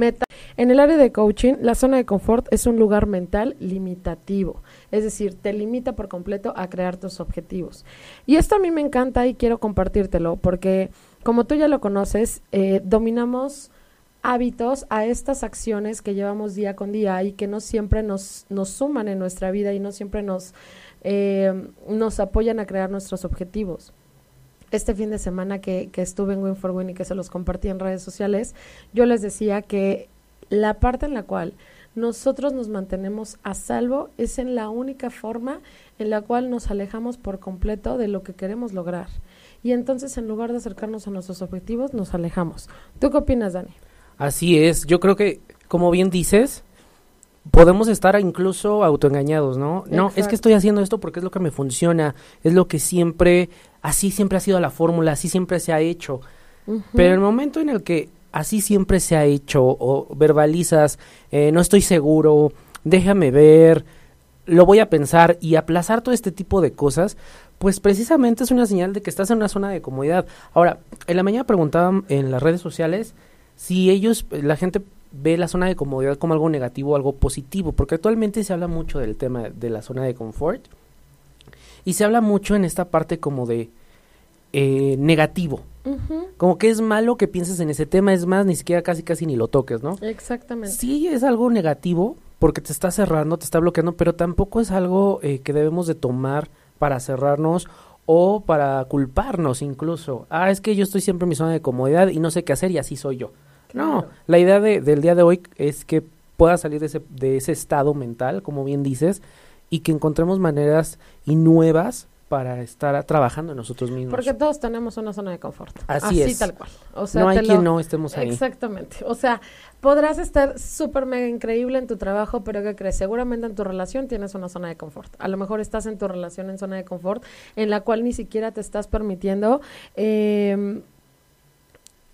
meta. En el área de coaching, la zona de confort es un lugar mental limitativo, es decir, te limita por completo a crear tus objetivos. Y esto a mí me encanta y quiero compartírtelo porque, como tú ya lo conoces, eh, dominamos hábitos a estas acciones que llevamos día con día y que no siempre nos, nos suman en nuestra vida y no siempre nos, eh, nos apoyan a crear nuestros objetivos este fin de semana que, estuve en Win for Win y que se los compartí en redes sociales, yo les decía que la parte en la cual nosotros nos mantenemos a salvo es en la única forma en la cual nos alejamos por completo de lo que queremos lograr. Y entonces en lugar de acercarnos a nuestros objetivos, nos alejamos. ¿Tú qué opinas, Dani? Así es, yo creo que, como bien dices, podemos estar incluso autoengañados, ¿no? No, es que estoy haciendo esto porque es lo que me funciona, es lo que siempre, así siempre ha sido la fórmula, así siempre se ha hecho. Pero el momento en el que así siempre se ha hecho o verbalizas, eh, no estoy seguro, déjame ver, lo voy a pensar y aplazar todo este tipo de cosas, pues precisamente es una señal de que estás en una zona de comodidad. Ahora, en la mañana preguntaban en las redes sociales si ellos, la gente ve la zona de comodidad como algo negativo o algo positivo, porque actualmente se habla mucho del tema de la zona de confort y se habla mucho en esta parte como de eh, negativo. Como que es malo que pienses en ese tema, es más, ni siquiera casi casi ni lo toques, ¿no? Exactamente. Sí, es algo negativo porque te está cerrando, te está bloqueando, pero tampoco es algo eh, que debemos de tomar para cerrarnos o para culparnos incluso. Ah, es que yo estoy siempre en mi zona de comodidad y no sé qué hacer y así soy yo. No, la idea de, del día de hoy es que pueda salir de ese, de ese estado mental, como bien dices, y que encontremos maneras y nuevas para estar trabajando en nosotros mismos. Porque todos tenemos una zona de confort. Así, Así tal cual. O sea, no hay quien no estemos ahí. Exactamente. O sea, podrás estar súper mega increíble en tu trabajo, pero ¿qué crees? Seguramente en tu relación tienes una zona de confort. A lo mejor estás en tu relación en zona de confort en la cual ni siquiera te estás permitiendo eh,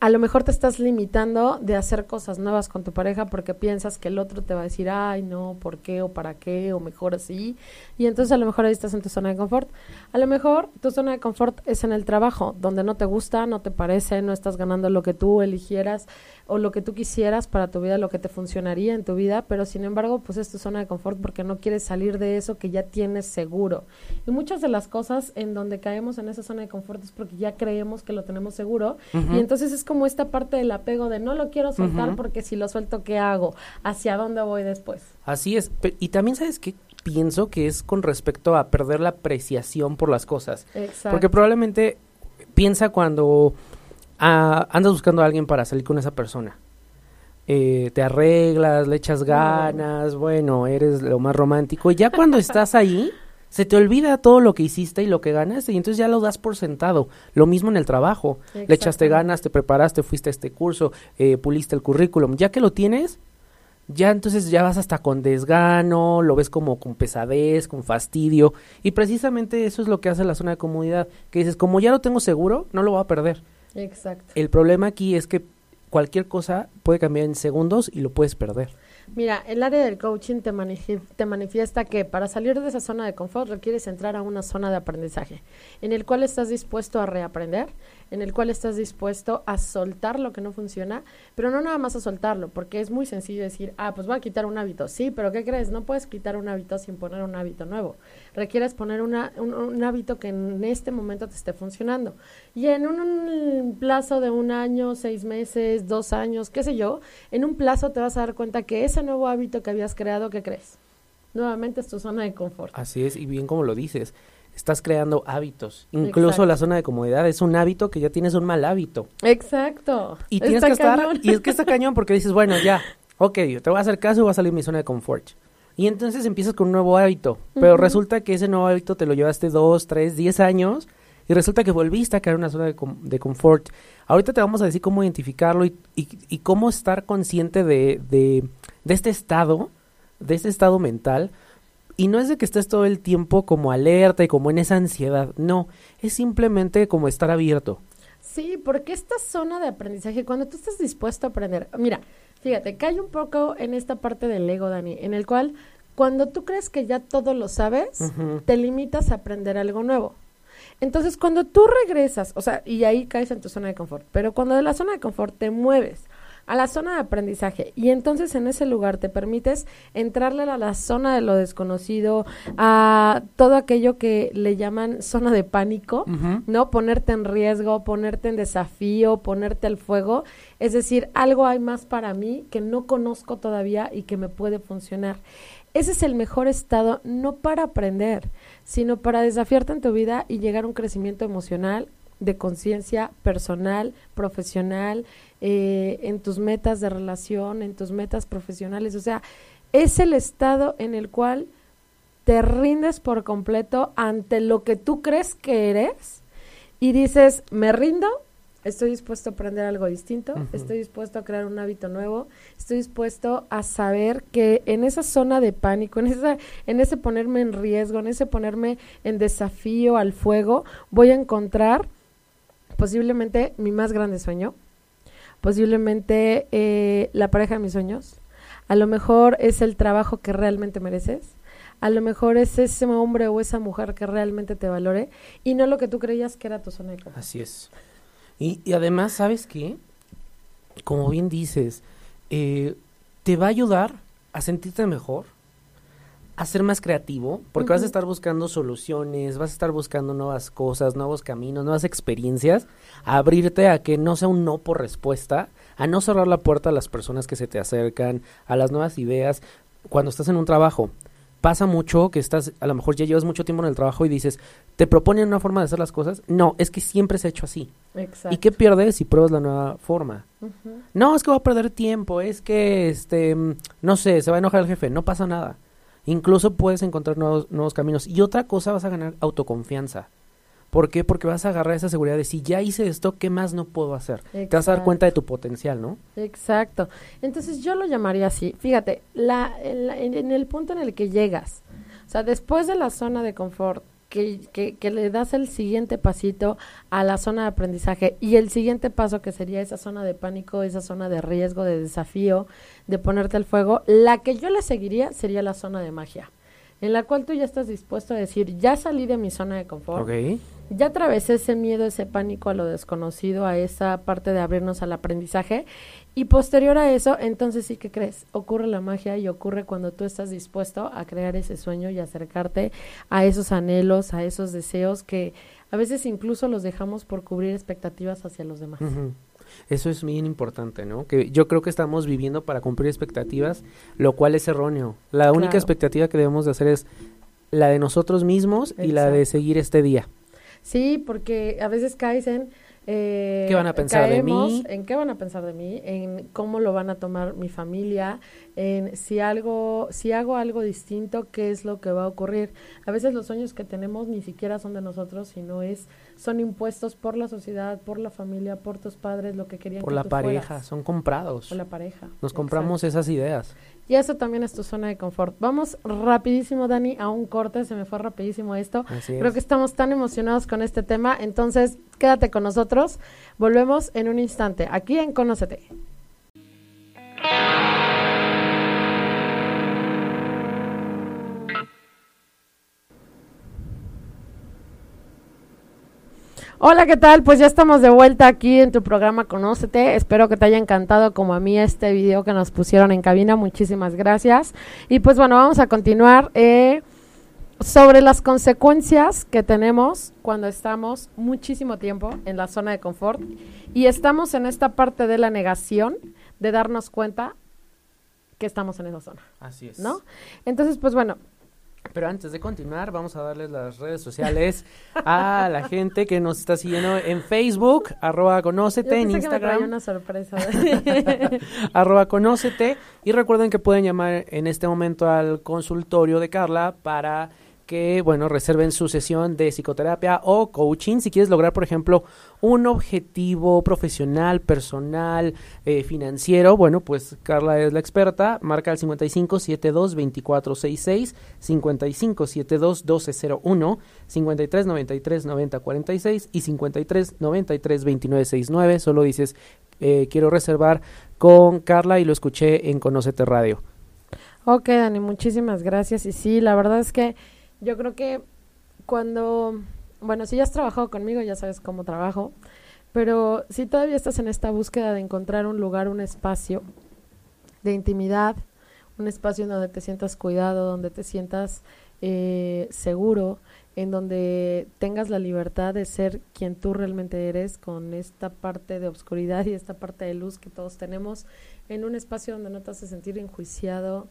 a lo mejor te estás limitando de hacer cosas nuevas con tu pareja porque piensas que el otro te va a decir, ay, no, ¿por qué? o para qué, o mejor así. Y entonces a lo mejor ahí estás en tu zona de confort. A lo mejor tu zona de confort es en el trabajo, donde no te gusta, no te parece, no estás ganando lo que tú eligieras o lo que tú quisieras para tu vida, lo que te funcionaría en tu vida, pero sin embargo, pues es tu zona de confort porque no quieres salir de eso que ya tienes seguro. Y muchas de las cosas en donde caemos en esa zona de confort es porque ya creemos que lo tenemos seguro y entonces es como esta parte del apego de no lo quiero soltar porque si lo suelto, ¿qué hago? ¿Hacia dónde voy después? Así es. Y también sabes que pienso que es con respecto a perder la apreciación por las cosas. Exacto. Porque probablemente piensa cuando andas buscando a alguien para salir con esa persona. Eh, te arreglas, le echas ganas, bueno, eres lo más romántico. Y ya cuando estás ahí, se te olvida todo lo que hiciste y lo que ganaste y entonces ya lo das por sentado. Lo mismo en el trabajo. Le echaste ganas, te preparaste, fuiste a este curso, eh, puliste el currículum. Ya que lo tienes, ya entonces ya vas hasta con desgano, lo ves como con pesadez, con fastidio. Y precisamente eso es lo que hace la zona de comodidad. Que dices, como ya lo tengo seguro, no lo voy a perder. Exacto. El problema aquí es que cualquier cosa puede cambiar en segundos y lo puedes perder. Mira, el área del coaching te, manifiesta que para salir de esa zona de confort requieres entrar a una zona de aprendizaje, en el cual estás dispuesto a reaprender, en el cual estás dispuesto a soltar lo que no funciona, pero no nada más a soltarlo, porque es muy sencillo decir, ah, pues voy a quitar un hábito. Sí, pero ¿qué crees? No puedes quitar un hábito sin poner un hábito nuevo. Requieres poner un, hábito que en este momento te esté funcionando. Y en un, plazo de un año, seis meses, dos años, qué sé yo, en un plazo te vas a dar cuenta que ese nuevo hábito que habías creado, ¿qué crees? Nuevamente es tu zona de confort. Así es, y bien como lo dices estás creando hábitos. Incluso la zona de comodidad es un hábito que ya tienes un mal hábito. Exacto. Y tienes que estar, y es que está cañón porque dices, bueno, ya, ok, te voy a hacer caso y voy a salir de mi zona de confort. Y entonces empiezas con un nuevo hábito, pero resulta que ese nuevo hábito te lo llevaste dos, tres, diez años y resulta que volviste a crear una zona de, de confort. Ahorita te vamos a decir cómo identificarlo y, y, cómo estar consciente de, de, de este estado, de este estado mental, y no es de que estés todo el tiempo como alerta y como en esa ansiedad, no, es simplemente como estar abierto. Sí, porque esta zona de aprendizaje, cuando tú estás dispuesto a aprender, mira, fíjate, cae un poco en esta parte del ego, Dani, en el cual cuando tú crees que ya todo lo sabes, te limitas a aprender algo nuevo. Entonces, cuando tú regresas, o sea, y ahí caes en tu zona de confort, pero cuando de la zona de confort te mueves a la zona de aprendizaje y entonces en ese lugar te permites entrarle a la zona de lo desconocido, a todo aquello que le llaman zona de pánico, ¿no? Ponerte en riesgo, ponerte en desafío, ponerte al fuego, es decir, algo hay más para mí que no conozco todavía y que me puede funcionar. Ese es el mejor estado, no para aprender, sino para desafiarte en tu vida y llegar a un crecimiento emocional, de conciencia personal, profesional, eh, en tus metas de relación, en tus metas profesionales. O sea, es el estado en el cual te rindes por completo ante lo que tú crees que eres y dices, me rindo, estoy dispuesto a aprender algo distinto, estoy dispuesto a crear un hábito nuevo, estoy dispuesto a saber que en esa zona de pánico, en, esa, en ese ponerme en riesgo, en ese ponerme en desafío al fuego, voy a encontrar posiblemente mi más grande sueño, posiblemente eh, la pareja de mis sueños, a lo mejor es el trabajo que realmente mereces, a lo mejor es ese hombre o esa mujer que realmente te valore y no lo que tú creías que era tu zona de confort. Así es. Y, y además, ¿sabes qué? Como bien dices, eh, te va a ayudar a sentirte mejor, a ser más creativo, porque vas a estar buscando soluciones, vas a estar buscando nuevas cosas, nuevos caminos, nuevas experiencias, a abrirte a que no sea un no por respuesta, a no cerrar la puerta a las personas que se te acercan, a las nuevas ideas. Cuando estás en un trabajo, pasa mucho que estás, a lo mejor ya llevas mucho tiempo en el trabajo y dices, ¿te proponen una forma de hacer las cosas? No, es que siempre se ha hecho así. Exacto. ¿Y qué pierdes si pruebas la nueva forma? No, es que va a perder tiempo, es que, este, no sé, se va a enojar el jefe, no pasa nada Incluso puedes encontrar nuevos, nuevos caminos. Y otra cosa, vas a ganar autoconfianza. ¿Por qué? Porque vas a agarrar esa seguridad de si ya hice esto, ¿qué más no puedo hacer? Te vas a dar cuenta de tu potencial, ¿no? Exacto. Entonces yo lo llamaría así. Fíjate, la, en el punto en el que llegas, o sea, después de la zona de confort, que, que, le das el siguiente pasito a la zona de aprendizaje y el siguiente paso que sería esa zona de pánico, esa zona de riesgo, de desafío, de ponerte al fuego, la que yo le seguiría sería la zona de magia, en la cual tú ya estás dispuesto a decir, ya salí de mi zona de confort, ya atravesé ese miedo, ese pánico a lo desconocido, a esa parte de abrirnos al aprendizaje y posterior a eso, entonces sí que crees, ocurre la magia y ocurre cuando tú estás dispuesto a crear ese sueño y acercarte a esos anhelos, a esos deseos que a veces incluso los dejamos por cubrir expectativas hacia los demás. Eso es bien importante, ¿no? Que yo creo que estamos viviendo para cumplir expectativas, lo cual es erróneo. La única expectativa que debemos de hacer es la de nosotros mismos y la de seguir este día. Sí, porque a veces caes en eh, ¿Qué van a pensar de mí? En qué van a pensar de mí, en cómo lo van a tomar mi familia, en si algo, si hago algo distinto, qué es lo que va a ocurrir. A veces los sueños que tenemos ni siquiera son de nosotros, sino es, son impuestos por la sociedad, por la familia, por tus padres, lo que querían por la pareja, son comprados. Por la pareja. Nos compramos esas ideas. Y eso también es tu zona de confort. Vamos rapidísimo, Dani, a un corte, se me fue rapidísimo esto. Creo que estamos tan emocionados con este tema, entonces quédate con nosotros. Volvemos en un instante, aquí en Conócete. Hola, ¿qué tal? Pues ya estamos de vuelta aquí en tu programa Conócete. Espero que te haya encantado como a mí este video que nos pusieron en cabina. Muchísimas gracias. Y pues bueno, vamos a continuar eh, sobre las consecuencias que tenemos cuando estamos muchísimo tiempo en la zona de confort y estamos en esta parte de la negación de darnos cuenta que estamos en esa zona. Así es. ¿No? Entonces, pues bueno, pero antes de continuar, vamos a darles las redes sociales a la gente que nos está siguiendo en Facebook, arroba conócete, en Instagram. Que una sorpresa. arroba conócete. Y recuerden que pueden llamar en este momento al consultorio de Carla para que, bueno, reserven su sesión de psicoterapia o coaching. Si quieres lograr, por ejemplo, un objetivo profesional, personal, eh, financiero, bueno, pues Carla es la experta. Marca el 55 72 24 66, 55 72 12 01, 53 93 90 46 y 53 93 29 69. Solo dices, eh, quiero reservar con Carla y lo escuché en Conocete Radio. Ok, Dani, muchísimas gracias. Y sí, la verdad es que yo creo que cuando, bueno, si ya has trabajado conmigo, ya sabes cómo trabajo, Pero si todavía estás en esta búsqueda de encontrar un lugar, un espacio de intimidad, un espacio en donde te sientas cuidado, donde te sientas eh, seguro, en donde tengas la libertad de ser quien tú realmente eres, con esta parte de oscuridad y esta parte de luz que todos tenemos, en un espacio donde no te hace sentir enjuiciado,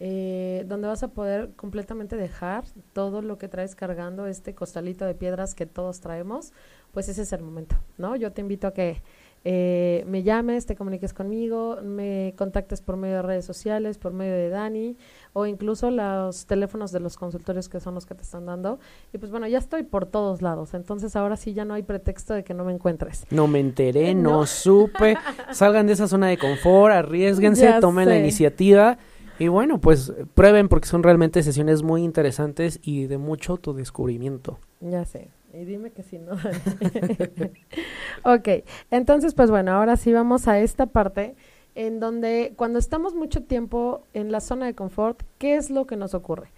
eh, donde vas a poder completamente dejar todo lo que traes cargando, este costalito de piedras que todos traemos, pues ese es el momento, ¿no? Yo te invito a que eh, me llames, te comuniques conmigo, me contactes por medio de redes sociales, por medio de Dani o incluso los teléfonos de los consultorios que son los que te están dando. Y pues bueno, ya estoy por todos lados, entonces ahora sí ya no hay pretexto de que no me encuentres. No me enteré, no, supe. Salgan de esa zona de confort, arriesguense, tomen la iniciativa. Y bueno, pues prueben porque son realmente sesiones muy interesantes y de mucho autodescubrimiento. Ya sé. Y dime que si no. ok, entonces pues bueno, ahora sí vamos a esta parte en donde cuando estamos mucho tiempo en la zona de confort, ¿qué es lo que nos ocurre?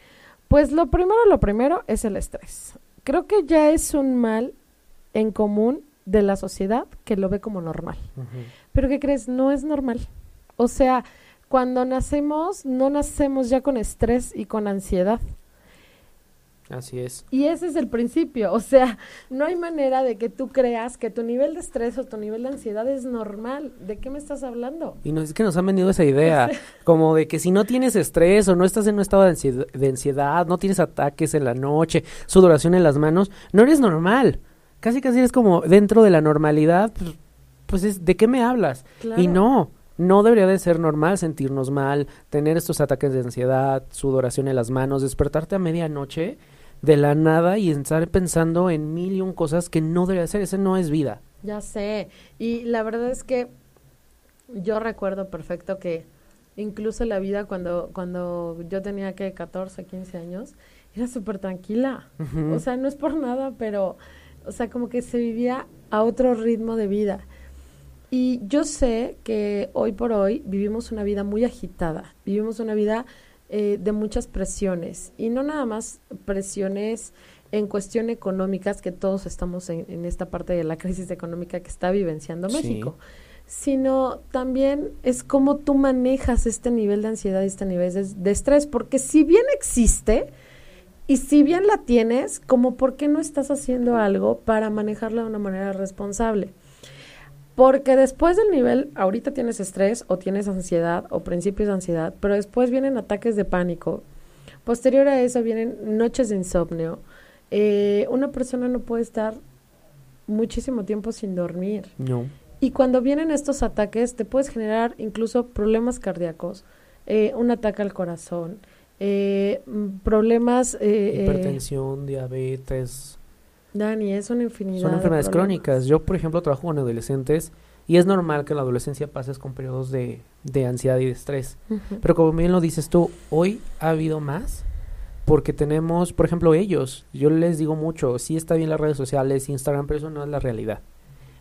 Pues lo primero, lo primero es el estrés. Creo que ya es un mal en común de la sociedad que lo ve como normal. Pero ¿qué crees? No es normal. O sea, cuando nacemos, no nacemos ya con estrés y con ansiedad. Así es. Y ese es el principio, o sea, no hay manera de que tú creas que tu nivel de estrés o tu nivel de ansiedad es normal. ¿De qué me estás hablando? Y no es que nos han vendido esa idea, como de que si no tienes estrés o no estás en un estado de ansiedad, de ansiedad, no tienes ataques en la noche, sudoración en las manos, no eres normal. Casi casi eres como dentro de la normalidad, pues, pues es, ¿de qué me hablas? Y no, no debería de ser normal sentirnos mal, tener estos ataques de ansiedad, sudoración en las manos, despertarte a medianoche de la nada y estar pensando en mil y un cosas que no debería ser. Ese no es vida. Ya sé. Y la verdad es que yo recuerdo perfecto que incluso la vida cuando, cuando yo tenía que 14, 15 años, era súper tranquila. O sea, no es por nada, pero, o sea, como que se vivía a otro ritmo de vida. Y yo sé que hoy por hoy vivimos una vida muy agitada, vivimos una vida eh, de muchas presiones. Y no nada más presiones en cuestión económicas que todos estamos en, esta parte de la crisis económica que está vivenciando México, sino también es cómo tú manejas este nivel de ansiedad y este nivel de, de estrés, porque si bien existe, y si bien la tienes, como por qué no estás haciendo algo para manejarla de una manera responsable. Porque después del nivel, ahorita tienes estrés o tienes ansiedad o principios de ansiedad, pero después vienen ataques de pánico. Posterior a eso vienen noches de insomnio. Eh, una persona no puede estar muchísimo tiempo sin dormir. No. Y cuando vienen estos ataques, te puedes generar incluso problemas cardíacos, eh, un ataque al corazón, eh, problemas... Hipertensión, diabetes, Dani, es una infinidad. Son enfermedades crónicas. Yo, por ejemplo, trabajo con adolescentes y es normal que en la adolescencia pases con periodos de, de ansiedad y de estrés. Pero como bien lo dices tú, hoy ha habido más porque tenemos, por ejemplo, ellos. Yo les digo mucho, sí está bien las redes sociales, Instagram, pero eso no es la realidad.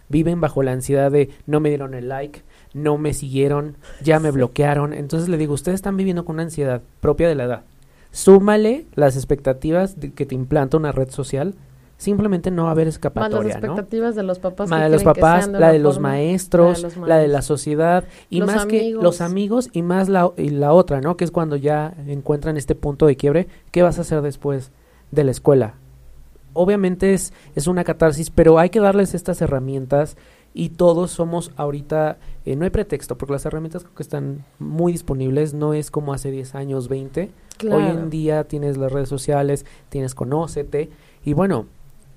Viven bajo la ansiedad de no me dieron el like, no me siguieron, ya me bloquearon. Entonces le digo, ustedes están viviendo con una ansiedad propia de la edad. Súmale las expectativas que te implanta una red social simplemente no va a haber escapatoria, las expectativas de los papás. de los papás, la, de los maestros, la de, la sociedad y más que los amigos y más la, y la otra, ¿no? Que es cuando ya encuentran este punto de quiebre, ¿qué vas a hacer después de la escuela? Obviamente es, es una catarsis, pero hay que darles estas herramientas y todos somos ahorita, eh, no hay pretexto, porque las herramientas que están muy disponibles, no es como hace 10 años, 20. Hoy en día tienes las redes sociales, tienes Conócete, y bueno,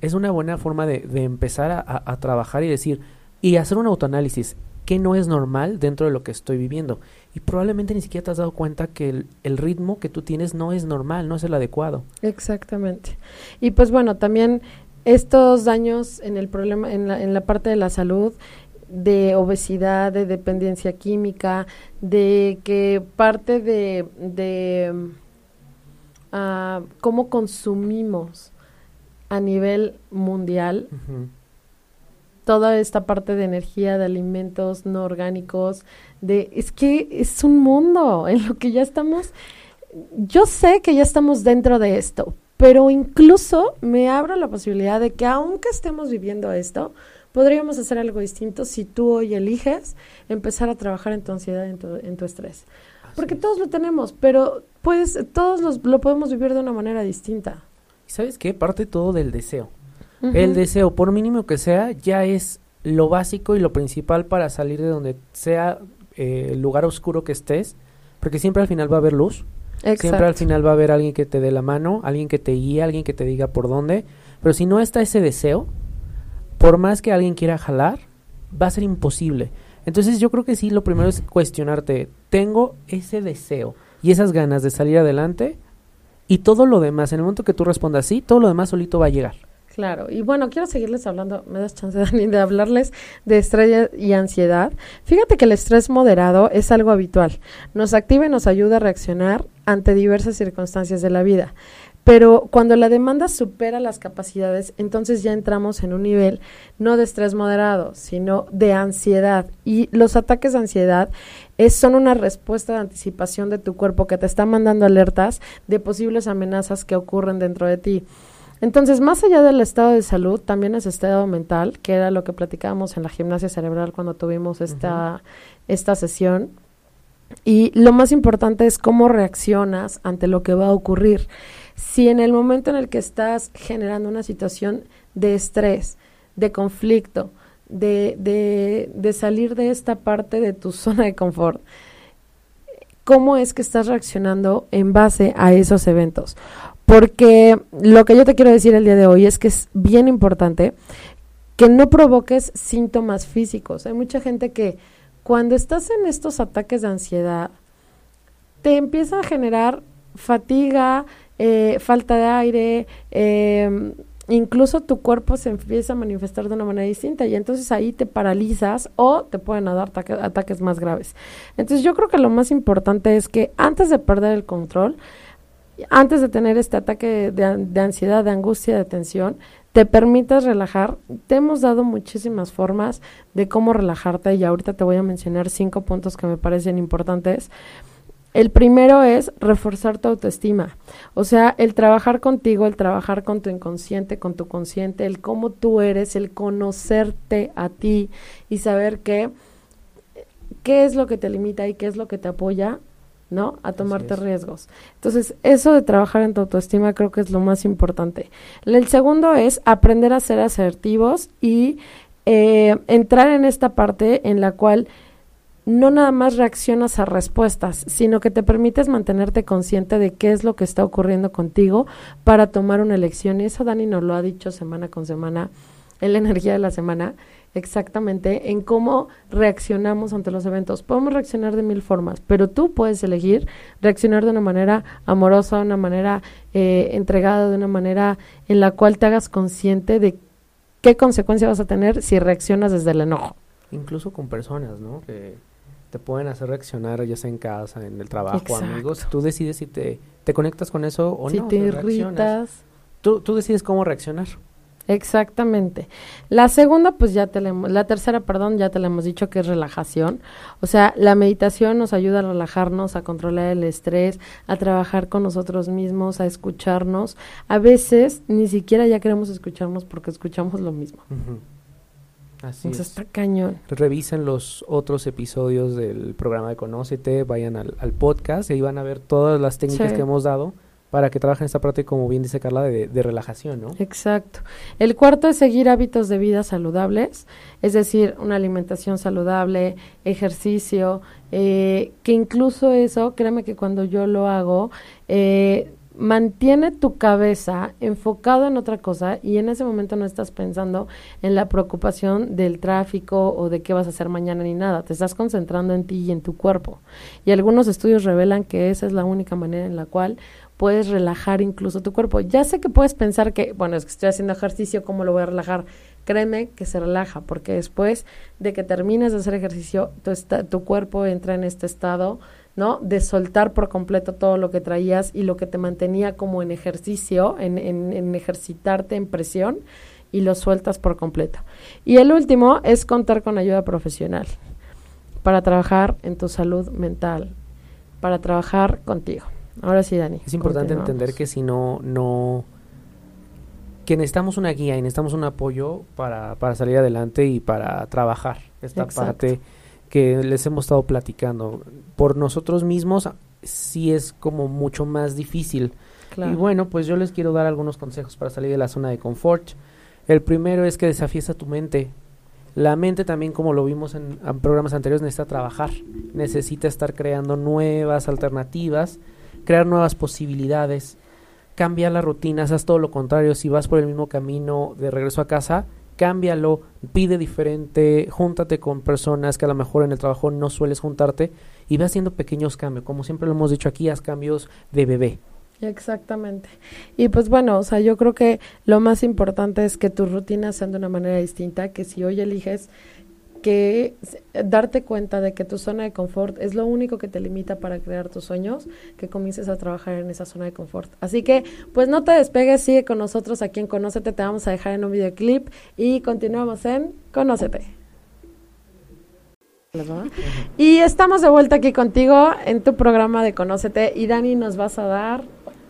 es una buena forma de, empezar a, trabajar y decir, y hacer un autoanálisis, ¿qué no es normal dentro de lo que estoy viviendo? Y probablemente ni siquiera te has dado cuenta que el, ritmo que tú tienes no es normal, no es el adecuado. Exactamente. Y pues bueno, también estos daños en el problema, en la, en la parte de la salud, de obesidad, de dependencia química, de que parte de, de uh, cómo consumimos a nivel mundial. Toda esta parte de energía, de alimentos no orgánicos, de es que es un mundo en lo que ya estamos. Yo sé que ya estamos dentro de esto, pero incluso me abro la posibilidad de que aunque estemos viviendo esto, podríamos hacer algo distinto si tú hoy eliges empezar a trabajar en tu ansiedad, en tu, en tu estrés. Porque todos lo tenemos, pero pues todos los, lo podemos vivir de una manera distinta. ¿Sabes qué? Parte todo del deseo. El deseo, por mínimo que sea, ya es lo básico y lo principal para salir de donde sea eh, el lugar oscuro que estés, porque siempre al final va a haber luz. Siempre al final va a haber alguien que te dé la mano, alguien que te guíe, alguien que te diga por dónde. Pero si no está ese deseo, por más que alguien quiera jalar, va a ser imposible. Entonces yo creo que sí, lo primero es cuestionarte, tengo ese deseo y esas ganas de salir adelante y todo lo demás, en el momento que tú respondas sí, todo lo demás solito va a llegar. Claro, y bueno, quiero seguirles hablando, me das chance, de hablarles de estrés y ansiedad. Fíjate que el estrés moderado es algo habitual, nos activa y nos ayuda a reaccionar ante diversas circunstancias de la vida. Pero cuando la demanda supera las capacidades, entonces ya entramos en un nivel no de estrés moderado, sino de ansiedad. Y los ataques de ansiedad es, son una respuesta de anticipación de tu cuerpo que te está mandando alertas de posibles amenazas que ocurren dentro de ti. Entonces, más allá del estado de salud, también es estado mental, que era lo que platicábamos en la gimnasia cerebral cuando tuvimos esta, esta sesión. Y lo más importante es cómo reaccionas ante lo que va a ocurrir. Si en el momento en el que estás generando una situación de estrés, de conflicto, de, de, de salir de esta parte de tu zona de confort, cómo es que estás reaccionando en base a esos eventos. Porque lo que yo te quiero decir el día de hoy es que es bien importante que no provoques síntomas físicos. Hay mucha gente que cuando estás en estos ataques de ansiedad, te empieza a generar fatiga, eh, falta de aire, eh, incluso tu cuerpo se empieza a manifestar de una manera distinta y entonces ahí te paralizas o te pueden dar ataques más graves. Entonces yo creo que lo más importante es que antes de perder el control, antes de tener este ataque de, ansiedad, de angustia, de tensión, te permitas relajar. Te hemos dado muchísimas formas de cómo relajarte y ahorita te voy a mencionar cinco puntos que me parecen importantes. El primero es reforzar tu autoestima, o sea, el trabajar contigo, el trabajar con tu inconsciente, con tu consciente, el cómo tú eres, el conocerte a ti y saber qué es lo que te limita y qué es lo que te apoya ¿no? A tomarte riesgos. Entonces, eso de trabajar en tu autoestima creo que es lo más importante. El segundo es aprender a ser asertivos y eh, entrar en esta parte en la cual no nada más reaccionas a respuestas, sino que te permites mantenerte consciente de qué es lo que está ocurriendo contigo para tomar una elección. Y eso Dani nos lo ha dicho semana con semana en la energía de la semana, exactamente en cómo reaccionamos ante los eventos. Podemos reaccionar de mil formas, pero tú puedes elegir reaccionar de una manera amorosa, de una manera eh, entregada, de una manera en la cual te hagas consciente de qué consecuencia vas a tener si reaccionas desde el enojo. Incluso con personas, ¿no? Te pueden hacer reaccionar ya sea en casa, en el trabajo, amigos. Tú decides si te, te conectas con eso o no. Si te irritas. Tú, tú decides cómo reaccionar. Exactamente. La segunda, pues ya te la, la tercera, perdón, ya te la hemos dicho que es relajación. O sea, la meditación nos ayuda a relajarnos, a controlar el estrés, a trabajar con nosotros mismos, a escucharnos. A veces ni siquiera ya queremos escucharnos porque escuchamos lo mismo. Así Entonces está cañón. Revisen los otros episodios del programa de Conócete, vayan al, podcast y ahí van a ver todas las técnicas que hemos dado para que trabajen esta parte, como bien dice Carla, de, relajación, ¿no? Exacto. El cuarto es seguir hábitos de vida saludables, es decir, una alimentación saludable, ejercicio, eh, que incluso eso, créeme que cuando yo lo hago, eh, mantiene tu cabeza enfocado en otra cosa y en ese momento no estás pensando en la preocupación del tráfico o de qué vas a hacer mañana ni nada, te estás concentrando en ti y en tu cuerpo. Y algunos estudios revelan que esa es la única manera en la cual puedes relajar incluso tu cuerpo. Ya sé que puedes pensar que, bueno, es que estoy haciendo ejercicio, ¿cómo lo voy a relajar? Créeme que se relaja, porque después de que termines de hacer ejercicio, tu, tu cuerpo entra en este estado, ¿no? De soltar por completo todo lo que traías y lo que te mantenía como en ejercicio, en, en, en ejercitarte en presión, y lo sueltas por completo. Y el último es contar con ayuda profesional para trabajar en tu salud mental, para trabajar contigo. Ahora sí, Dani. Es importante entender que si no, no, que necesitamos una guía y necesitamos un apoyo para, para salir adelante y para trabajar esta parte que les hemos estado platicando. Por nosotros mismos sí es como mucho más difícil. Y bueno, pues yo les quiero dar algunos consejos para salir de la zona de confort. El primero es que desafíes a tu mente. La mente también, como lo vimos en, en programas anteriores, necesita trabajar. Necesita estar creando nuevas alternativas, crear nuevas posibilidades cambia la rutina, haz todo lo contrario, si vas por el mismo camino de regreso a casa, cámbialo, pide diferente, júntate con personas que a lo mejor en el trabajo no sueles juntarte y ve haciendo pequeños cambios, como siempre lo hemos dicho aquí, haz cambios de bebé. Exactamente. Y pues bueno, o sea, yo creo que lo más importante es que tus rutinas sean de una manera distinta, que si hoy eliges que darte cuenta de que tu zona de confort es lo único que te limita para crear tus sueños, que comiences a trabajar en esa zona de confort. Así que, pues no te despegues, sigue con nosotros aquí en Conócete, te vamos a dejar en un videoclip y continuamos en Conócete. Y estamos de vuelta aquí contigo en tu programa de Conócete y Dani nos vas a dar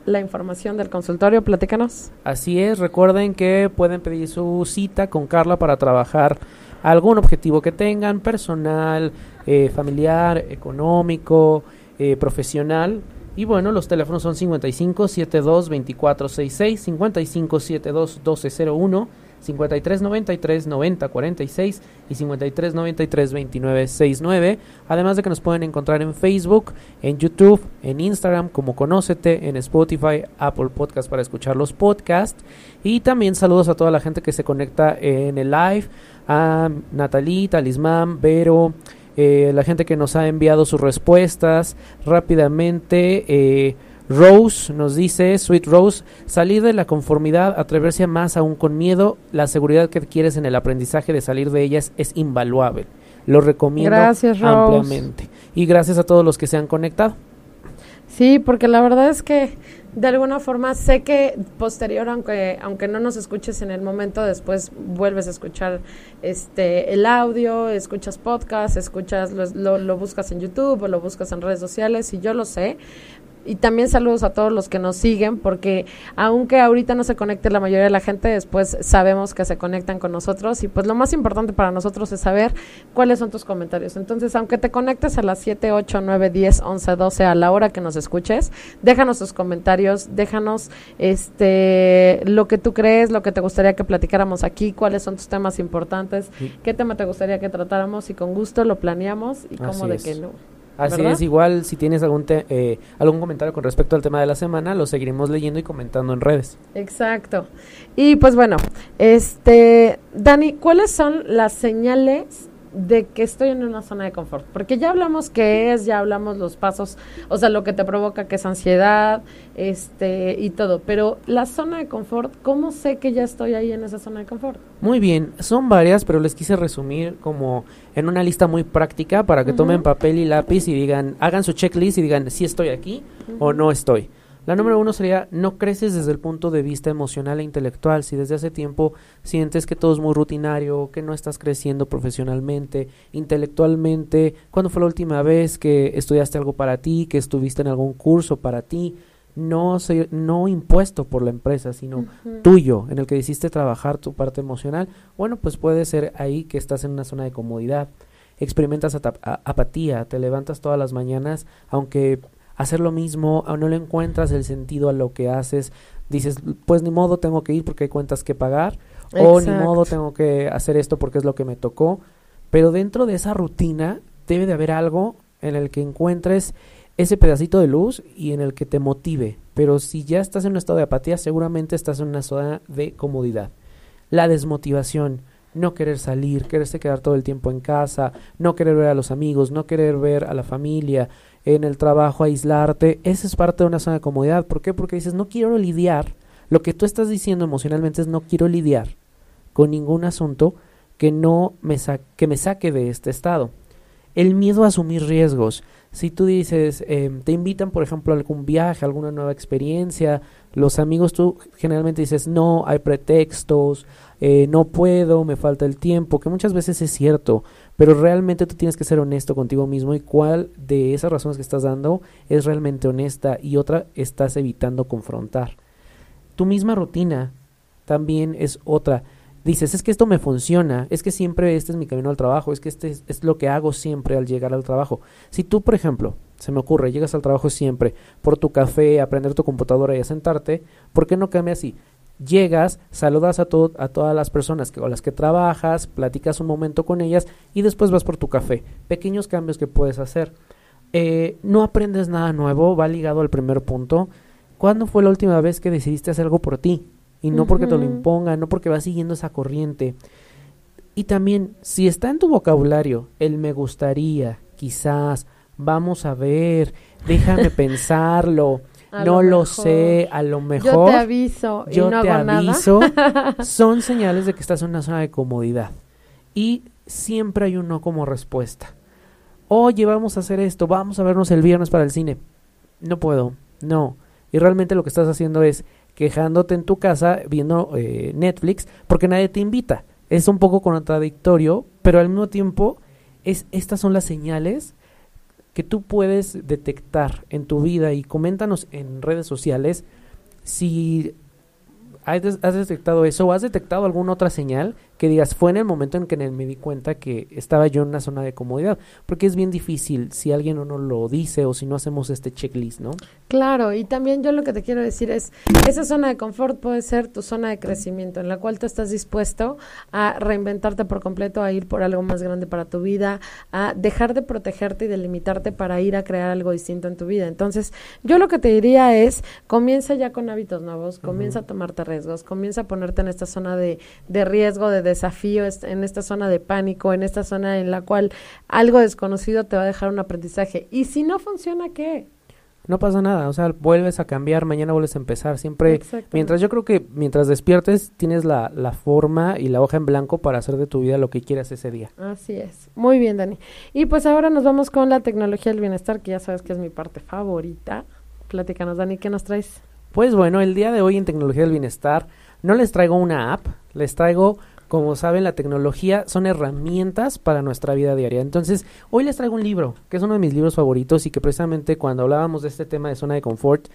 la información del consultorio, platícanos. Así es, recuerden que pueden pedir su cita con Carla para trabajar algún objetivo que tengan, personal, eh, familiar, económico, eh, profesional. Y bueno, los teléfonos son 55 72 24 66, 55 72 1201, 53 93 90 46 y 53 93 29 69. Además de que nos pueden encontrar en Facebook, en YouTube, en Instagram como Conócete, en Spotify, Apple Podcast para escuchar los podcasts. Y también saludos a toda la gente que se conecta en el live a Natalie, Talismán, Vero, eh, la gente que nos ha enviado sus respuestas rápidamente. Eh, Rose nos dice, Sweet Rose, salir de la conformidad, atreverse más aún con miedo, la seguridad que adquieres en el aprendizaje de salir de ellas es invaluable. Lo recomiendo ampliamente. Y gracias a todos los que se han conectado. Sí, porque la verdad es que de alguna forma sé que posterior, aunque, aunque no nos escuches en el momento, después vuelves a escuchar este el audio, escuchas podcast, escuchas, lo, lo buscas en YouTube o lo buscas en redes sociales y yo lo sé, y también saludos a todos los que nos siguen, porque aunque ahorita no se conecte la mayoría de la gente, después sabemos que se conectan con nosotros y pues lo más importante para nosotros es saber cuáles son tus comentarios. Entonces, aunque te conectes a las 7, 8, 9, 10, 11, 12, a la hora que nos escuches, déjanos tus comentarios, déjanos este lo que tú crees, lo que te gustaría que platicáramos aquí, cuáles son tus temas importantes, qué tema te gustaría que tratáramos y con gusto lo planeamos y cómo de que no. Así es, igual si tienes algún, eh, algún comentario con respecto al tema de la semana, lo seguiremos leyendo y comentando en redes. Exacto. Y pues bueno, este, Dani, ¿cuáles son las señales de que estoy en una zona de confort, porque ya hablamos qué es, ya hablamos los pasos, o sea, lo que te provoca que es ansiedad, este y todo, pero la zona de confort, ¿cómo sé que ya estoy ahí en esa zona de confort? Muy bien, son varias, pero les quise resumir como en una lista muy práctica para que tomen papel y lápiz y digan, hagan su checklist y digan si estoy aquí o no estoy. La número uno sería, no creces desde el punto de vista emocional e intelectual. Si desde hace tiempo sientes que todo es muy rutinario, que no estás creciendo profesionalmente, intelectualmente, ¿cuándo fue la última vez que estudiaste algo para ti, que estuviste en algún curso para ti? No, no impuesto por la empresa, sino tuyo, en el que decidiste trabajar tu parte emocional. Bueno, pues puede ser ahí que estás en una zona de comodidad. Experimentas apatía, te levantas todas las mañanas, aunque hacer lo mismo, o no le encuentras el sentido a lo que haces, dices, pues ni modo tengo que ir porque hay cuentas que pagar, o ni modo tengo que hacer esto porque es lo que me tocó, pero dentro de esa rutina debe de haber algo en el que encuentres ese pedacito de luz y en el que te motive, pero si ya estás en un estado de apatía, seguramente estás en una zona de comodidad. La desmotivación, no querer salir, quererse quedar todo el tiempo en casa, no querer ver a los amigos, no querer ver a la familia, en el trabajo, aislarte, esa es parte de una zona de comodidad. ¿Por qué? Porque dices, no quiero lidiar. Lo que tú estás diciendo emocionalmente es no quiero lidiar con ningún asunto que no me, que me saque de este estado. El miedo a asumir riesgos. Si tú dices, em, te invitan, por ejemplo, a algún viaje, alguna nueva experiencia, los amigos tú generalmente dices, no, hay pretextos, eh, no puedo, me falta el tiempo, que muchas veces es cierto, pero realmente tú tienes que ser honesto contigo mismo y cuál de esas razones que estás dando es realmente honesta y otra estás evitando confrontar. Tu misma rutina también es otra. Dices, es que esto me funciona, es que siempre este es mi camino al trabajo, es que este es, es lo que hago siempre al llegar al trabajo. Si tú, por ejemplo, se me ocurre, llegas al trabajo siempre por tu café, aprender tu computadora y a sentarte, ¿por qué no cambia así? llegas, saludas a, todo, a todas las personas con las que trabajas, platicas un momento con ellas y después vas por tu café. Pequeños cambios que puedes hacer. Eh, no aprendes nada nuevo, va ligado al primer punto. ¿Cuándo fue la última vez que decidiste hacer algo por ti? Y no porque te lo impongan, no porque vas siguiendo esa corriente. Y también, si está en tu vocabulario el me gustaría, quizás, vamos a ver, déjame pensarlo, no lo, sé, a lo mejor. Yo te aviso y no te hago aviso. son señales de que estás en una zona de comodidad. Y siempre hay un no como respuesta. Oye, vamos a hacer esto, vamos a vernos el viernes para el cine. No puedo, no. Y realmente lo que estás haciendo es quejándote en tu casa viendo eh, Netflix porque nadie te invita. Es un poco contradictorio, pero al mismo tiempo es, estas son las señales que tú puedes detectar en tu vida y coméntanos en redes sociales si has detectado eso o has detectado alguna otra señal que digas, fue en el momento en que me di cuenta que estaba yo en una zona de comodidad, porque es bien difícil si alguien no nos lo dice o si no hacemos este checklist, ¿no? Claro, y también yo lo que te quiero decir es, esa zona de confort puede ser tu zona de crecimiento, en la cual tú estás dispuesto a reinventarte por completo, a ir por algo más grande para tu vida, a dejar de protegerte y de limitarte para ir a crear algo distinto en tu vida. Entonces, yo lo que te diría es, comienza ya con hábitos nuevos, comienza a tomarte riesgos, comienza a ponerte en esta zona de, de riesgo, de desafío, en esta zona de pánico, en esta zona en la cual algo desconocido te va a dejar un aprendizaje. Y si no funciona, ¿qué? No pasa nada, o sea, vuelves a cambiar, mañana vuelves a empezar, siempre, mientras yo creo que mientras despiertes tienes la, la forma y la hoja en blanco para hacer de tu vida lo que quieras ese día. Así es, muy bien Dani. Y pues ahora nos vamos con la tecnología del bienestar, que ya sabes que es mi parte favorita. Platícanos Dani, ¿qué nos traes? Pues bueno, el día de hoy en Tecnología del Bienestar no les traigo una app, les traigo como saben, la tecnología son herramientas para nuestra vida diaria. Entonces, hoy les traigo un libro, que es uno de mis libros favoritos y que precisamente cuando hablábamos de este tema de zona de confort,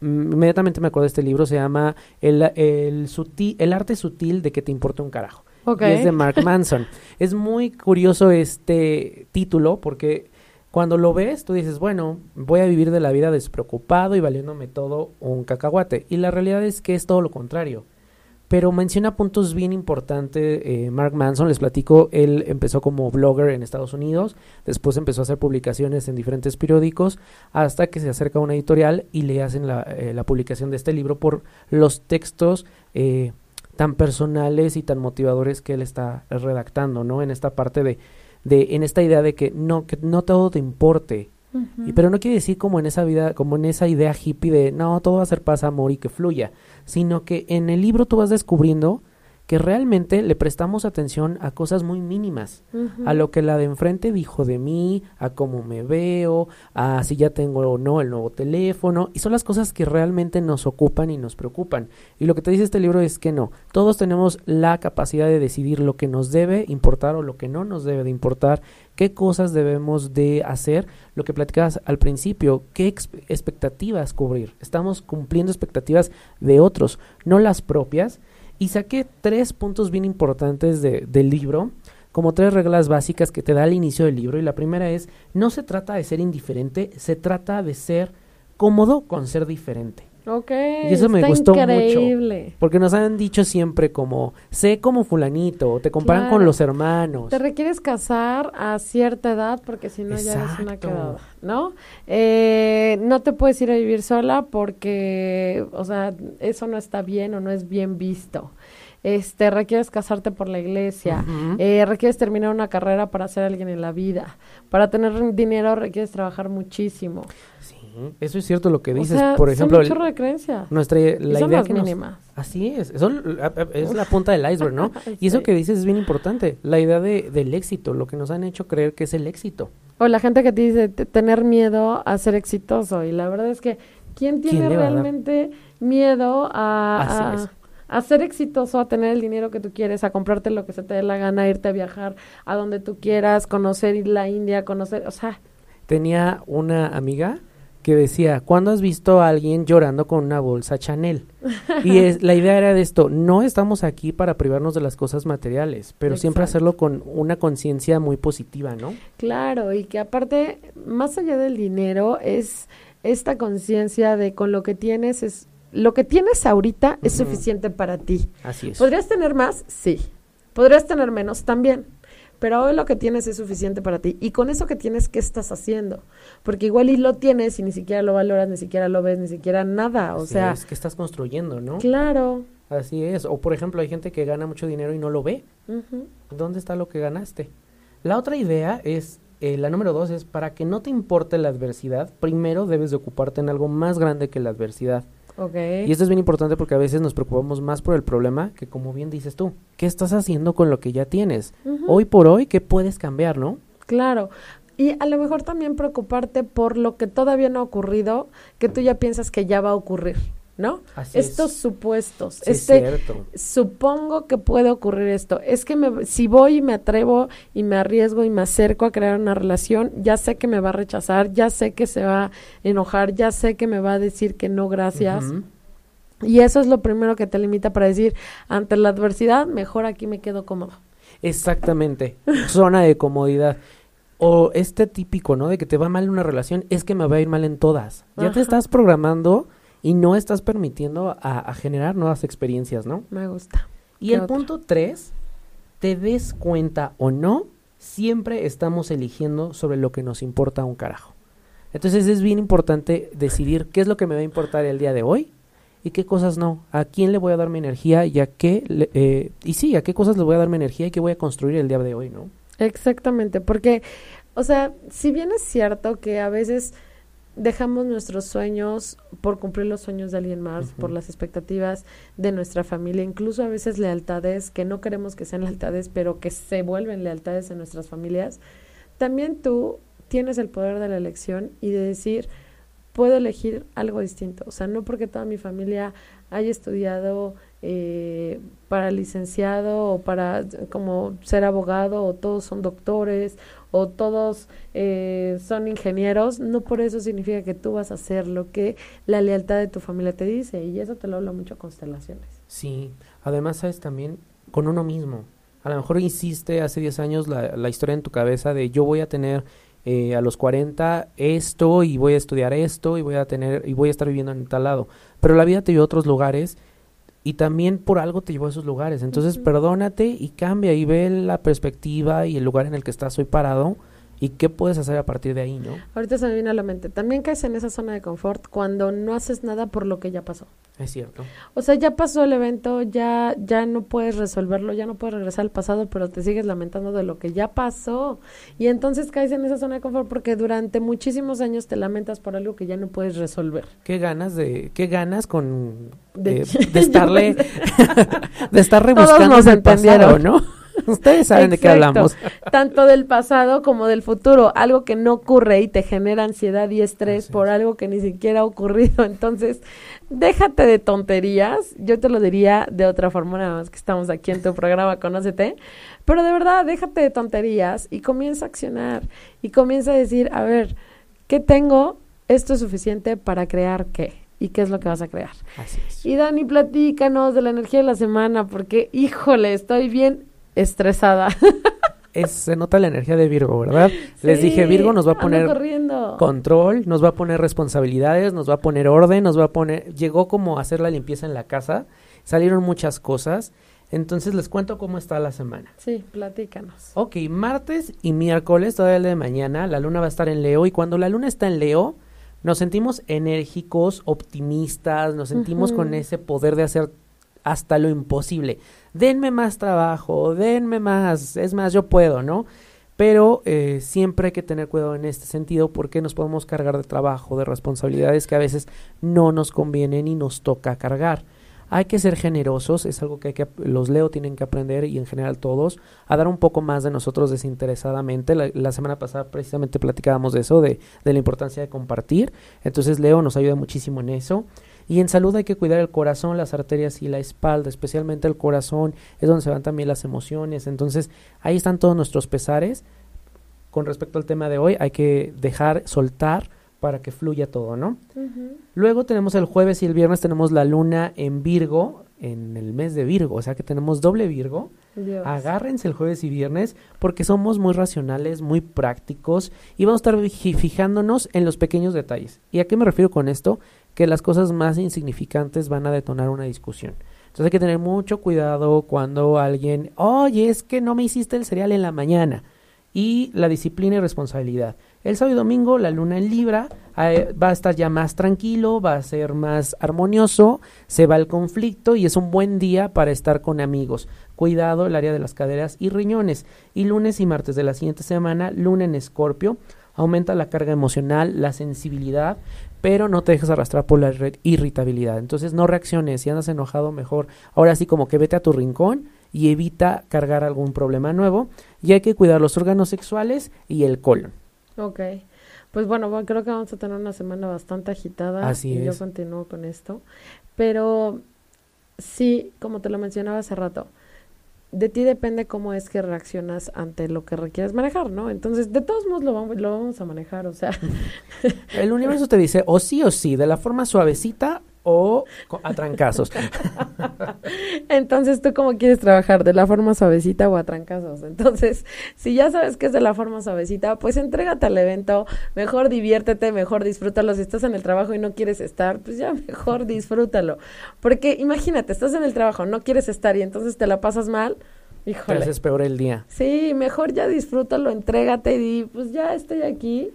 inmediatamente me acuerdo de este libro, se llama El, el, el arte sutil de que te importa un carajo. es de Mark Manson. es muy curioso este título porque cuando lo ves, tú dices, bueno, voy a vivir de la vida despreocupado y valiéndome todo un cacahuate. Y la realidad es que es todo lo contrario pero menciona puntos bien importantes. Eh, Mark Manson, les platico, él empezó como blogger en Estados Unidos, después empezó a hacer publicaciones en diferentes periódicos, hasta que se acerca a una editorial y le hacen la, eh, la publicación de este libro por los textos eh, tan personales y tan motivadores que él está redactando, ¿no? En esta parte de, de en esta idea de que no, que no todo te importe, y, pero no quiere decir como en esa vida, como en esa idea hippie de no, todo va a ser paz, amor y que fluya, sino que en el libro tú vas descubriendo que realmente le prestamos atención a cosas muy mínimas, a lo que la de enfrente dijo de mí, a cómo me veo, a si ya tengo o no el nuevo teléfono, y son las cosas que realmente nos ocupan y nos preocupan. Y lo que te dice este libro es que no, todos tenemos la capacidad de decidir lo que nos debe importar o lo que no nos debe de importar, qué cosas debemos de hacer, lo que platicabas al principio, qué expectativas cubrir. Estamos cumpliendo expectativas de otros, no las propias y saqué tres puntos bien importantes de, del libro, como tres reglas básicas que te da al inicio del libro. Y la primera es, no se trata de ser indiferente, se trata de ser cómodo con ser diferente. Ok. Y eso me gustó increíble. mucho. Porque nos han dicho siempre como, sé como fulanito, te comparan con los hermanos. Te requieres casar a cierta edad porque si no ya eres una quedada, ¿no? Eh, no te puedes ir a vivir sola porque, o sea, eso no está bien o no es bien visto este, requieres casarte por la iglesia, eh, requieres terminar una carrera para ser alguien en la vida, para tener dinero requieres trabajar muchísimo. Sí, eso es cierto lo que dices. por ejemplo, son de creencia. Nuestra la idea que así es, eso es la punta del iceberg, ¿no? Y eso que dices es bien importante, la idea de, del éxito, lo que nos han hecho creer que es el éxito. O la gente que te dice tener miedo a ser exitoso y la verdad es que ¿quién tiene realmente miedo a, a ser exitoso, a tener el dinero que tú quieres, a comprarte lo que se te dé la gana, irte a viajar a donde tú quieras, conocer la India, conocer, o sea. Tenía una amiga que decía, ¿cuándo has visto a alguien llorando con una bolsa Chanel? Y es, la idea era de esto, no estamos aquí para privarnos de las cosas materiales, pero siempre hacerlo con una conciencia muy positiva, ¿no? Claro, y que aparte, más allá del dinero, es esta conciencia de con lo que tienes es lo que tienes ahorita es suficiente para ti. Así es. ¿Podrías tener más? Sí. ¿Podrías tener menos? También. Pero hoy lo que tienes es suficiente para ti. Y con eso que tienes, ¿qué estás haciendo? Porque igual y lo tienes y ni siquiera lo valoras, ni siquiera lo ves, ni siquiera nada. O sea. Es que estás construyendo, ¿no? Claro. Así es. O por ejemplo, hay gente que gana mucho dinero y no lo ve. ¿Dónde está lo que ganaste? La otra idea es eh, la número dos es para que no te importe la adversidad, primero debes de ocuparte en algo más grande que la adversidad. Y esto es bien importante porque a veces nos preocupamos más por el problema que como bien dices tú, ¿qué estás haciendo con lo que ya tienes? Hoy por hoy, ¿qué puedes cambiar, no? Claro. Y a lo mejor también preocuparte por lo que todavía no ha ocurrido, que tú ya piensas que ya va a ocurrir. ¿No? Estos supuestos. este, supongo que puede ocurrir esto. Es que me, si voy y me atrevo y me arriesgo y me acerco a crear una relación, ya sé que me va a rechazar, ya sé que se va a enojar, ya sé que me va a decir que no, gracias. Y eso es lo primero que te limita para decir, ante la adversidad, mejor aquí me quedo cómodo. Exactamente, zona de comodidad. O este típico, ¿no? De que te va mal en una relación, es que me va a ir mal en todas. Ya te estás programando y no estás permitiendo a, generar nuevas experiencias, ¿no? Me gusta. Y el punto tres, te des cuenta o no, siempre estamos eligiendo sobre lo que nos importa un carajo. Entonces es bien importante decidir qué es lo que me va a importar el día de hoy y qué cosas no. A quién le voy a dar mi energía y a qué, eh, y sí, a qué cosas le voy a dar mi energía y qué voy a construir el día de hoy, ¿no? Exactamente, porque, o sea, si bien es cierto que a veces dejamos nuestros sueños por cumplir los sueños de alguien más, por las expectativas de nuestra familia, incluso a veces lealtades que no queremos que sean lealtades, pero que se vuelven lealtades en nuestras familias. También tú tienes el poder de la elección y de decir, puedo elegir algo distinto. O sea, no porque toda mi familia haya estudiado eh, para licenciado o para como ser abogado o todos son doctores o todos eh, son ingenieros, no por eso significa que tú vas a hacer lo que la lealtad de tu familia te dice y eso te lo habla mucho constelaciones. Sí, además sabes también con uno mismo. A lo mejor hiciste hace 10 años la, la historia en tu cabeza de yo voy a tener eh, a los 40 esto y voy a estudiar esto y voy a tener y voy a estar viviendo en tal lado. Pero la vida te llevó a otros lugares y también por algo te llevó a esos lugares. Entonces, perdónate y cambia y ve la perspectiva y el lugar en el que estás hoy parado ¿Y qué puedes hacer a partir de ahí, no? Ahorita se me viene a la mente. También caes en esa zona de confort cuando no haces nada por lo que ya pasó. Es cierto. O sea, ya pasó el evento, ya, ya no puedes resolverlo, ya no puedes regresar al pasado, pero te sigues lamentando de lo que ya pasó. Y entonces caes en esa zona de confort porque durante muchísimos años te lamentas por algo que ya no puedes resolver. ¿Qué ganas de, qué ganas con de, estarle, de estar rebuscando el pasado, ¿no? Ustedes saben de qué hablamos. Tanto del pasado como del futuro, algo que no ocurre y te genera ansiedad y estrés por algo que ni siquiera ha ocurrido. Entonces, déjate de tonterías. Yo te lo diría de otra forma, nada más que estamos aquí en tu programa Conócete. Pero de verdad, déjate de tonterías y comienza a accionar. Y comienza a decir, a ver, ¿qué tengo? Esto es suficiente para crear qué y qué es lo que vas a crear. Así es. Y Dani, platícanos de la energía de la semana, porque, híjole, estoy bien estresada. Es, se nota la energía de Virgo, ¿verdad? Les dije, Virgo nos va a poner control, nos va a poner responsabilidades, nos va a poner orden, nos va a poner... Llegó como a hacer la limpieza en la casa, salieron muchas cosas. Entonces les cuento cómo está la semana. Sí, platícanos. Ok, martes y miércoles, todavía el de mañana, la luna va a estar en Leo y cuando la luna está en Leo, nos sentimos enérgicos, optimistas, nos sentimos con ese poder de hacer hasta lo imposible. Denme más trabajo, denme más, es más, yo puedo, ¿no? Pero eh, siempre hay que tener cuidado en este sentido porque nos podemos cargar de trabajo, de responsabilidades que a veces no nos convienen y nos toca cargar. Hay que ser generosos, es algo que, hay que los Leo tienen que aprender y en general todos, a dar un poco más de nosotros desinteresadamente. La, semana pasada precisamente platicábamos de eso, de, de la importancia de compartir. Entonces Leo nos ayuda muchísimo en eso. Y en salud hay que cuidar el corazón, las arterias y la espalda, especialmente el corazón, es donde se van también las emociones. Entonces, ahí están todos nuestros pesares. Con respecto al tema de hoy, hay que dejar soltar para que fluya todo, ¿no? Luego tenemos el jueves y el viernes tenemos la luna en Virgo, en el mes de Virgo, o sea que tenemos doble Virgo. Agárrense el jueves y viernes porque somos muy racionales, muy prácticos y vamos a estar fijándonos en los pequeños detalles. ¿Y a qué me refiero con esto? Que las cosas más insignificantes van a detonar una discusión. Entonces hay que tener mucho cuidado cuando alguien, oye, es que no me hiciste el cereal en la mañana. Y la disciplina y responsabilidad. El sábado y domingo la luna en Libra eh, va a estar ya más tranquilo, va a ser más armonioso, se va el conflicto y es un buen día para estar con amigos. Cuidado el área de las caderas y riñones. Y lunes y martes de la siguiente semana, luna en Escorpio, aumenta la carga emocional, la sensibilidad, pero no te dejes arrastrar por la irritabilidad. Entonces no reacciones, si andas enojado mejor, ahora sí como que vete a tu rincón y evita cargar algún problema nuevo. Y hay que cuidar los órganos sexuales y el colon. Ok. Pues bueno, creo que vamos a tener una semana bastante agitada. Así y yo continúo con esto. Pero sí, como te lo mencionaba hace rato, de ti depende cómo es que reaccionas ante lo que requieres manejar, ¿no? Entonces, de todos modos lo vamos, lo vamos a manejar, o sea. El universo te dice o sí o sí, de la forma suavecita o a trancazos. Entonces, ¿tú cómo quieres trabajar? ¿De la forma suavecita o a trancazos? Entonces, si ya sabes que es de la forma suavecita, pues entrégate al evento, mejor diviértete, mejor disfrútalo. Si estás en el trabajo y no quieres estar, pues ya mejor disfrútalo. Porque imagínate, estás en el trabajo, no quieres estar y entonces te la pasas mal. Híjole. Te peor el día. Sí, mejor ya disfrútalo, entrégate y pues ya estoy aquí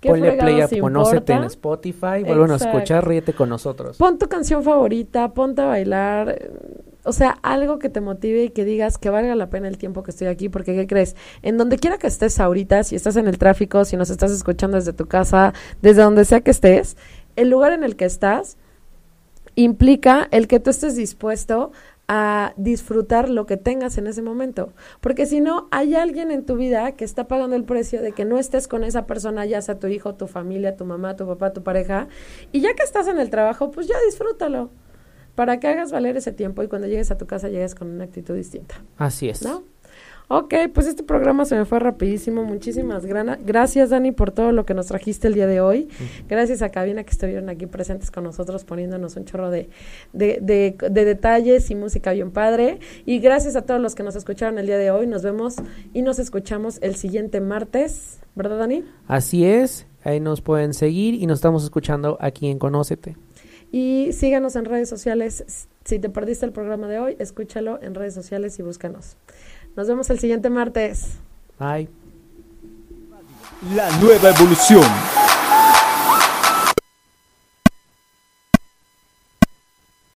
Ponle play a Conócete en Spotify, vuelvan a escuchar, ríete con nosotros. Pon tu canción favorita, ponte a bailar, o sea, algo que te motive y que digas que valga la pena el tiempo que estoy aquí, porque ¿qué crees? En donde quiera que estés ahorita, si estás en el tráfico, si nos estás escuchando desde tu casa, desde donde sea que estés, el lugar en el que estás implica el que tú estés dispuesto a disfrutar lo que tengas en ese momento. Porque si no, hay alguien en tu vida que está pagando el precio de que no estés con esa persona, ya sea tu hijo, tu familia, tu mamá, tu papá, tu pareja. Y ya que estás en el trabajo, pues ya disfrútalo. Para que hagas valer ese tiempo y cuando llegues a tu casa llegues con una actitud distinta. Así es. ¿No? Ok, pues este programa se me fue rapidísimo. Muchísimas gracias, Dani, por todo lo que nos trajiste el día de hoy. Gracias a Cabina que estuvieron aquí presentes con nosotros poniéndonos un chorro de, de, de, de, detalles y música bien padre. Y gracias a todos los que nos escucharon el día de hoy. Nos vemos y nos escuchamos el siguiente martes. ¿Verdad, Dani? Así es. Ahí nos pueden seguir y nos estamos escuchando aquí en Conócete. Y síganos en redes sociales. Si te perdiste el programa de hoy, escúchalo en redes sociales y búscanos. Nos vemos el siguiente martes. Bye. La nueva evolución.